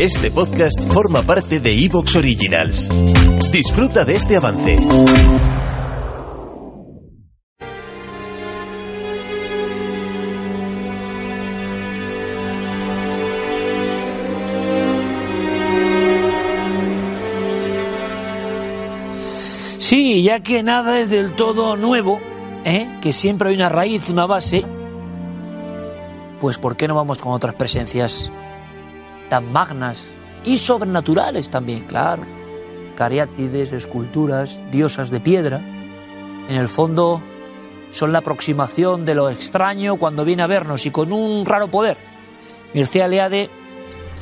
Este podcast forma parte de Evox Originals. Disfruta de este avance. Sí, ya que nada es del todo nuevo, ¿eh? que siempre hay una raíz, una base, pues ¿por qué no vamos con otras presencias magnas y sobrenaturales también, claro? Cariátides, esculturas, diosas de piedra. En el fondo son la aproximación de lo extraño cuando viene a vernos y con un raro poder. Mircea Eliade,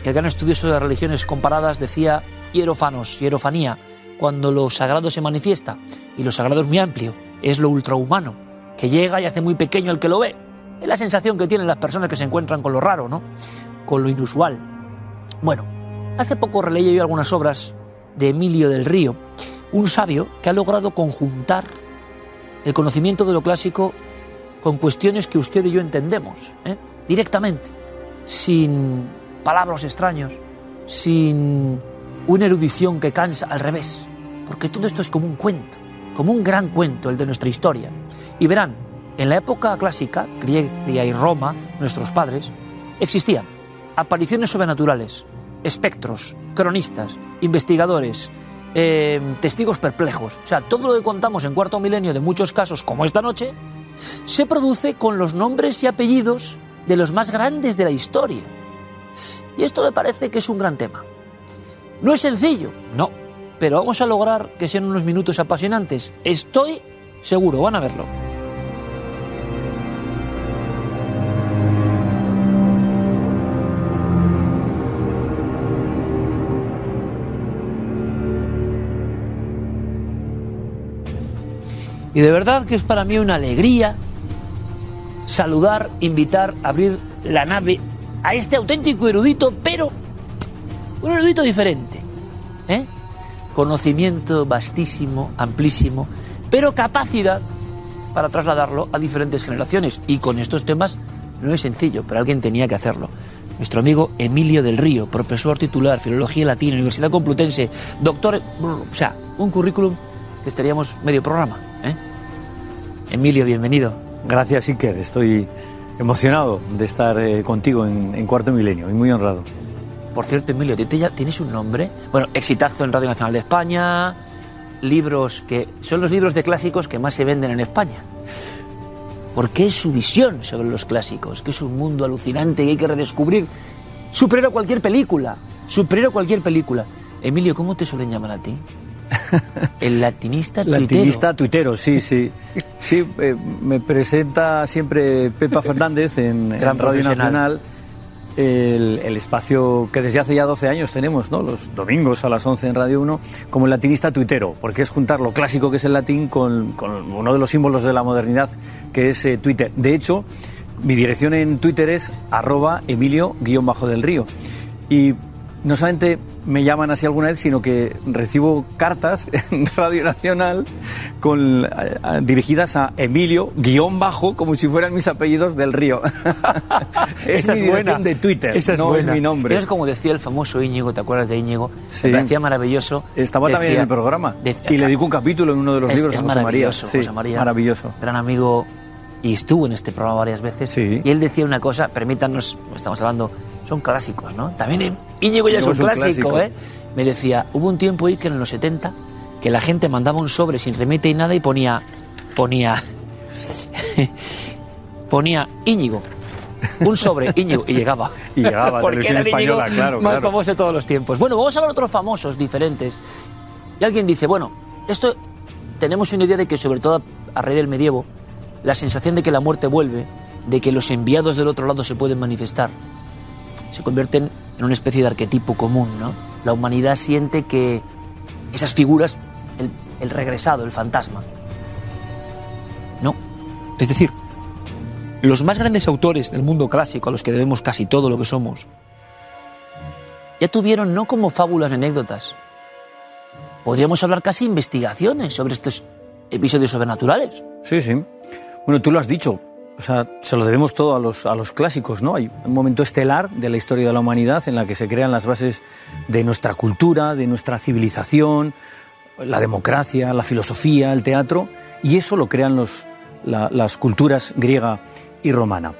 el gran estudioso de religiones comparadas, decía hierofanos, hierofanía, cuando lo sagrado se manifiesta, y lo sagrado es muy amplio, es lo ultrahumano, que llega y hace muy pequeño el que lo ve. Es la sensación que tienen las personas que se encuentran con lo raro, ¿no? Con lo inusual. Bueno, hace poco releí yo algunas obras de Emilio del Río, un sabio que ha logrado conjuntar el conocimiento de lo clásico con cuestiones que usted y yo entendemos, ¿eh? directamente, sin palabras extraños, sin una erudición que cansa, al revés, porque todo esto es como un cuento, como un gran cuento, el de nuestra historia. Y verán, en la época clásica, Grecia y Roma, nuestros padres, existían apariciones sobrenaturales, espectros, cronistas, investigadores, eh, testigos perplejos. O sea, todo lo que contamos en cuarto milenio de muchos casos, como esta noche, se produce con los nombres y apellidos de los más grandes de la historia. Y esto me parece que es un gran tema. No es sencillo, no, pero vamos a lograr que sean unos minutos apasionantes. Estoy seguro, van a verlo. Y de verdad que es para mí una alegría saludar, invitar, abrir la nave a este auténtico erudito, pero un erudito diferente. ¿eh? Conocimiento vastísimo, amplísimo, pero capacidad para trasladarlo a diferentes generaciones. Y con estos temas no es sencillo, pero alguien tenía que hacerlo. Nuestro amigo Emilio del Río, profesor titular, Filología Latina, Universidad Complutense, doctor, o sea, un currículum que estaríamos medio programa. ¿Eh? Emilio, bienvenido. Gracias, Iker. Estoy emocionado de estar eh, contigo en, en Cuarto Milenio y muy honrado. Por cierto, Emilio, ¿tú ya tienes un nombre? Bueno, exitazo en Radio Nacional de España, libros que son los libros de clásicos que más se venden en España. Porque es su visión sobre los clásicos, que es un mundo alucinante que hay que redescubrir. Superior a cualquier película, superior a cualquier película. Emilio, ¿cómo te suelen llamar a ti? El latinista tuitero. Latinista tuitero, sí, sí. Sí, eh, me presenta siempre Pepa Fernández en, en Gran Radio. Nacional. El, el espacio que desde hace ya 12 años tenemos, ¿no? los domingos a las 11 en Radio 1, como el latinista tuitero, porque es juntar lo clásico que es el latín con, con uno de los símbolos de la modernidad, que es eh, Twitter. De hecho, mi dirección en Twitter es arroba emilio-del río. Y no solamente me llaman así alguna vez, sino que recibo cartas en Radio Nacional con, a- a- dirigidas a Emilio, guion bajo, como si fueran mis apellidos del río. es Esa mi es buena. de Twitter, Esa es no buena. es mi nombre. Es como decía el famoso Íñigo, ¿te acuerdas de Íñigo? Sí. Me parecía maravilloso. Estaba también en el programa. y le dedico un capítulo en uno de los es, libros es a José María. maravilloso, Sí, José María. Maravilloso. Gran amigo y estuvo en este programa varias veces. Sí. Y él decía una cosa, permítanos, estamos hablando, son clásicos, ¿no? También Íñigo ya es un clásico, clásico. ¿eh? Me decía, hubo un tiempo ahí que en los 70 que la gente mandaba un sobre sin remite y nada y ponía, ponía, ponía Íñigo. Un sobre, Íñigo, y llegaba. Y llegaba, Porque televisión era el Íñigo española, claro, Más claro. famoso de todos los tiempos. Bueno, vamos a hablar de otros famosos diferentes. Y alguien dice, bueno, esto tenemos una idea de que sobre todo a raíz del medievo, la sensación de que la muerte vuelve, de que los enviados del otro lado se pueden manifestar, se convierten en una especie de arquetipo común, ¿no? La humanidad siente que esas figuras, el, regresado, el fantasma. No. Es decir, los más grandes autores del mundo clásico, a los que debemos casi todo lo que somos, ya tuvieron no como fábulas anécdotas. Podríamos hablar casi investigaciones sobre estos episodios sobrenaturales. Sí, sí. Bueno, tú lo has dicho. O sea, se lo debemos todo a los, a los clásicos, ¿no? Hay un momento estelar de la historia de la humanidad en la que se crean las bases de nuestra cultura, de nuestra civilización, la democracia, la filosofía, el teatro, y eso lo crean los, la- las culturas griega y romana.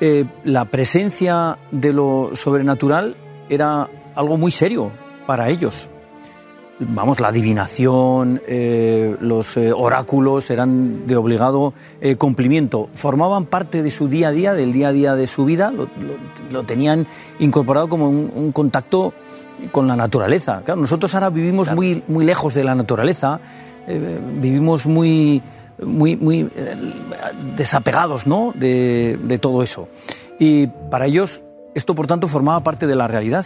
Eh, la presencia de lo sobrenatural era algo muy serio para ellos. Vamos, la adivinación, eh, los eh, oráculos eran de obligado eh, cumplimiento. Formaban parte de su día a día, del día a día de su vida, lo, lo- lo tenían incorporado como un, un contacto con la naturaleza. Claro, nosotros ahora vivimos muy, muy lejos de la naturaleza, eh, vivimos muy, muy, muy desapegados ¿no? de, de todo eso. Y para ellos esto, por tanto, formaba parte de la realidad.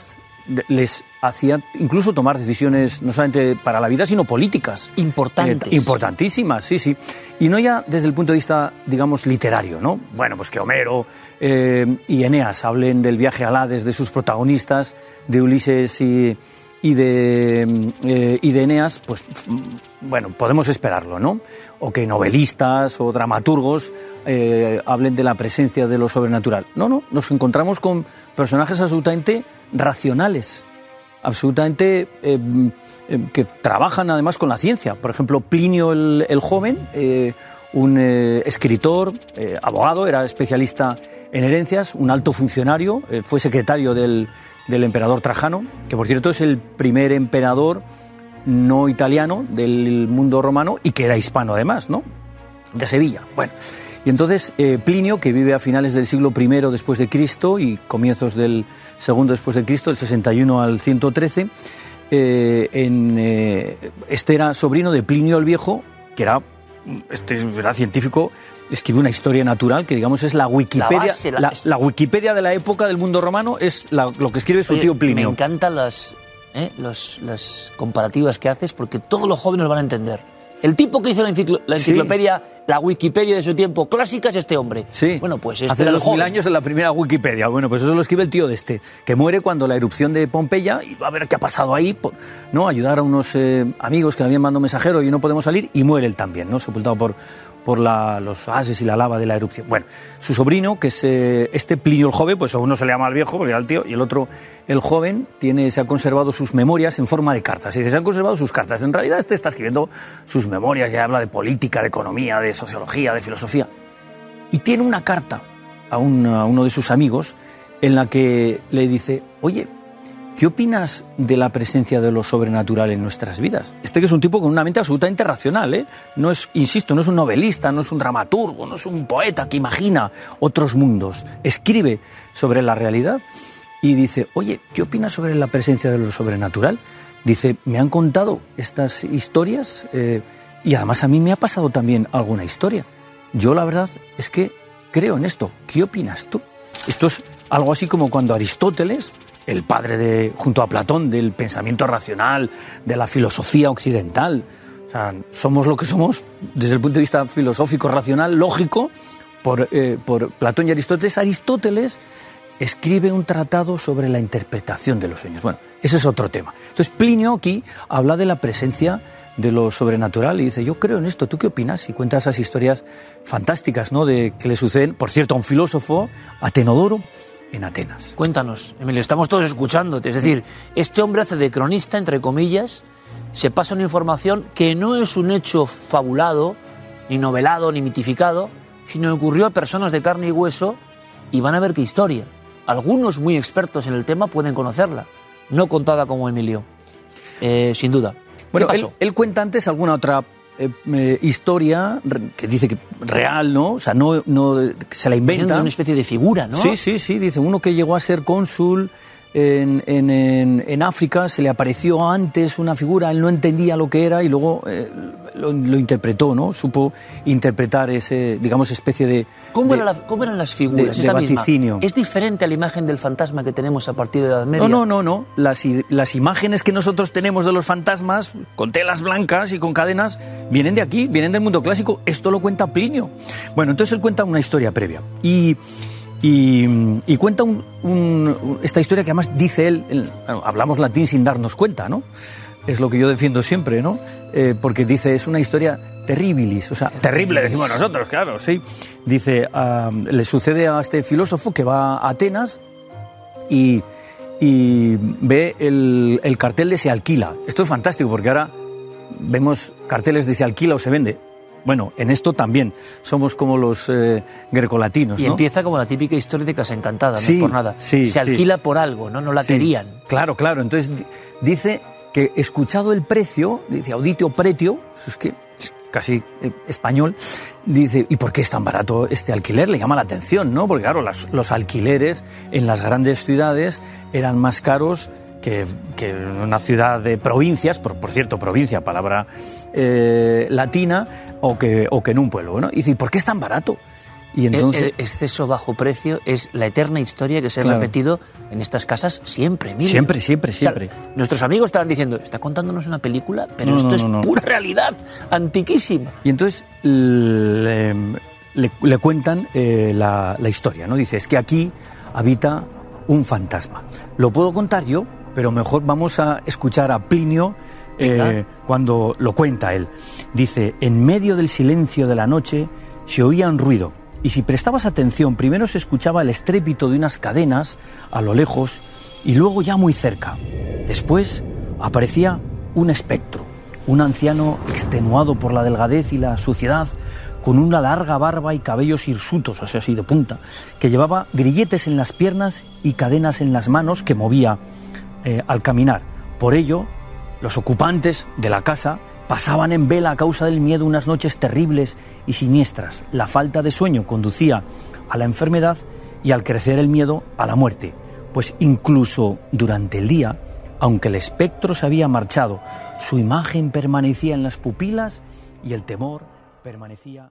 Les hacía incluso tomar decisiones no solamente para la vida, sino políticas. Importantes. Eh, importantísimas, sí, sí. Y no ya desde el punto de vista, digamos, literario, ¿no? Bueno, pues que Homero eh, y Eneas hablen del viaje al Hades de sus protagonistas, de Ulises y, y de, mm, eh, y de Eneas, pues mm, bueno, podemos esperarlo, ¿no? O que novelistas o dramaturgos eh, hablen de la presencia de lo sobrenatural. No, no, nos encontramos con personajes absolutamente racionales, absolutamente eh, eh, que trabajan además con la ciencia. Por ejemplo, Plinio el, el joven, un escritor, abogado, era especialista en herencias, un alto funcionario, fue secretario del, del emperador Trajano, que por cierto es el primer emperador no italiano del mundo romano y que era hispano además, ¿no? De Sevilla. Bueno, y entonces eh, Plinio, que vive a finales del siglo I después de Cristo y comienzos del segundo después de Cristo, del 61 al 113, eh, en, eh, este era sobrino de Plinio el Viejo, que era, este era científico, escribió una historia natural que digamos es la Wikipedia, base, la- la, la Wikipedia de la época del mundo romano es la- lo que escribe su Oye, tío Me Plinio. encantan las, ¿eh? los- las comparativas que haces porque todos los jóvenes lo van a entender. El tipo que hizo la, enciclo- la Sí. enciclopedia, la Wikipedia de su tiempo clásica es este hombre. Sí. Bueno, pues este Hace dos mil años en la primera Wikipedia. Bueno, pues eso lo escribe el tío de este, que muere cuando la erupción de Pompeya y va a ver qué ha pasado ahí, ¿no? Ayudar a unos eh, amigos que le habían mandado un mensajero y no podemos salir y muere él también, ¿no? Sepultado por, por la- los gases y la lava de la erupción. Bueno, su sobrino, que es eh, este Plinio el joven, pues a uno se le llama el viejo porque era el tío y el otro el joven, tiene, se ha conservado sus memorias en forma de cartas. Y dice, se han conservado sus cartas. En realidad este está escribiendo sus memorias y habla de política, de economía, de sociología, de filosofía y tiene una carta a, un- a uno de sus amigos en la que le dice, oye, ¿qué opinas de la presencia de lo sobrenatural en nuestras vidas? Este que es un tipo con una mente absolutamente racional, ¿eh? No es, insisto, no es un novelista, no es un dramaturgo, no es un poeta que imagina otros mundos. Escribe sobre la realidad y dice, oye, ¿qué opinas sobre la presencia de lo sobrenatural? Dice, me han contado estas historias eh, y además a mí me ha pasado también alguna historia. Yo la verdad es que creo en esto. ¿Qué opinas tú? Esto es algo así como cuando Aristóteles, el padre de, junto a Platón, del pensamiento racional, de la filosofía occidental, o sea, somos lo que somos desde el punto de vista filosófico, racional, lógico, por, eh, por Platón y Aristóteles. Aristóteles escribe un tratado sobre la interpretación de los sueños. Bueno, ese es otro tema. Entonces Plinio aquí habla de la presencia de lo sobrenatural y dice, yo creo en esto, ¿tú qué opinas? Y cuenta esas historias fantásticas, ¿no? De que le suceden, por cierto, a un filósofo, a Tenodoro, en Atenas. Cuéntanos, Emilio, estamos todos escuchándote. Es decir, este hombre hace de cronista, entre comillas, se pasa una información que no es un hecho fabulado, ni novelado, ni mitificado, sino que ocurrió a personas de carne y hueso y van a ver qué historia. Algunos muy expertos en el tema pueden conocerla, no contada como Emilio. Eh, sin duda. Bueno, ¿Qué él, él cuenta antes alguna otra eh, eh, historia que dice que real, ¿no? O sea, no, no se la inventa. una especie de figura, ¿no? Sí, sí, sí, dice uno que llegó a ser cónsul en, en- en- en África, se le apareció antes una figura, él no entendía lo que era y luego eh, lo, lo interpretó, ¿no? Supo interpretar ese, digamos, especie de... ¿Cómo, de- era la- cómo eran las figuras? de- ¿Es de la misma? vaticinio. ¿Es diferente a la imagen del fantasma que tenemos a partir de la Edad Media? No, no, no, no. Las, las imágenes que nosotros tenemos de los fantasmas, con telas blancas y con cadenas, vienen de aquí, vienen del mundo clásico. Esto lo cuenta Plinio. Bueno, entonces él cuenta una historia previa. Y, y, y cuenta un- esta historia que además dice él, hablamos latín sin darnos cuenta, ¿no? Es lo que yo defiendo siempre, ¿no? Eh, porque dice, es una historia terribilis, o sea, terrible, decimos nosotros, claro, sí. Dice, ah, le sucede a este filósofo que va a Atenas y, y ve el, el cartel de se alquila. Esto es fantástico porque ahora vemos carteles de se alquila o se vende. Bueno, en esto también somos como los eh, grecolatinos, Y ¿no? empieza como la típica historia de Casa Encantada, Sí, no es por nada. sí, Se sí. alquila por algo, ¿no? No la querían. Claro, claro. Entonces di- dice que escuchado el precio, dice auditio pretio, es que es casi eh, español, dice, ¿y por qué es tan barato este alquiler? Le llama la atención, ¿no? Porque claro, las- los alquileres en las grandes ciudades eran más caros que, que en una ciudad de provincias, por, por cierto, provincia, palabra eh, latina, o que, o que en un pueblo, ¿no? Y dice, ¿y por qué es tan barato? Y entonces... el, el exceso bajo precio es la eterna historia que se ha repetido en estas casas siempre, Emilio. Siempre, siempre, O sea, siempre. nuestros amigos estaban diciendo, está contándonos una película, pero No, esto no, es no, pura realidad, antiquísima. Y entonces le, le- le cuentan eh, la, la historia, ¿no? Dice, es que aquí habita un fantasma. Lo puedo contar yo, pero mejor vamos a escuchar a Plinio eh, cuando lo cuenta él. Dice, en medio del silencio de la noche se oía un ruido, y si prestabas atención, primero se escuchaba el estrépito de unas cadenas a lo lejos, y luego ya muy cerca. Después aparecía un espectro, un anciano extenuado por la delgadez y la suciedad, con una larga barba y cabellos hirsutos, o sea, así de punta, que llevaba grilletes en las piernas y cadenas en las manos que movía eh, al caminar. Por ello, los ocupantes de la casa pasaban en vela a causa del miedo unas noches terribles y siniestras. La falta de sueño conducía a la enfermedad y al crecer el miedo a la muerte. Pues incluso durante el día, aunque el espectro se había marchado, su imagen permanecía en las pupilas y el temor permanecía.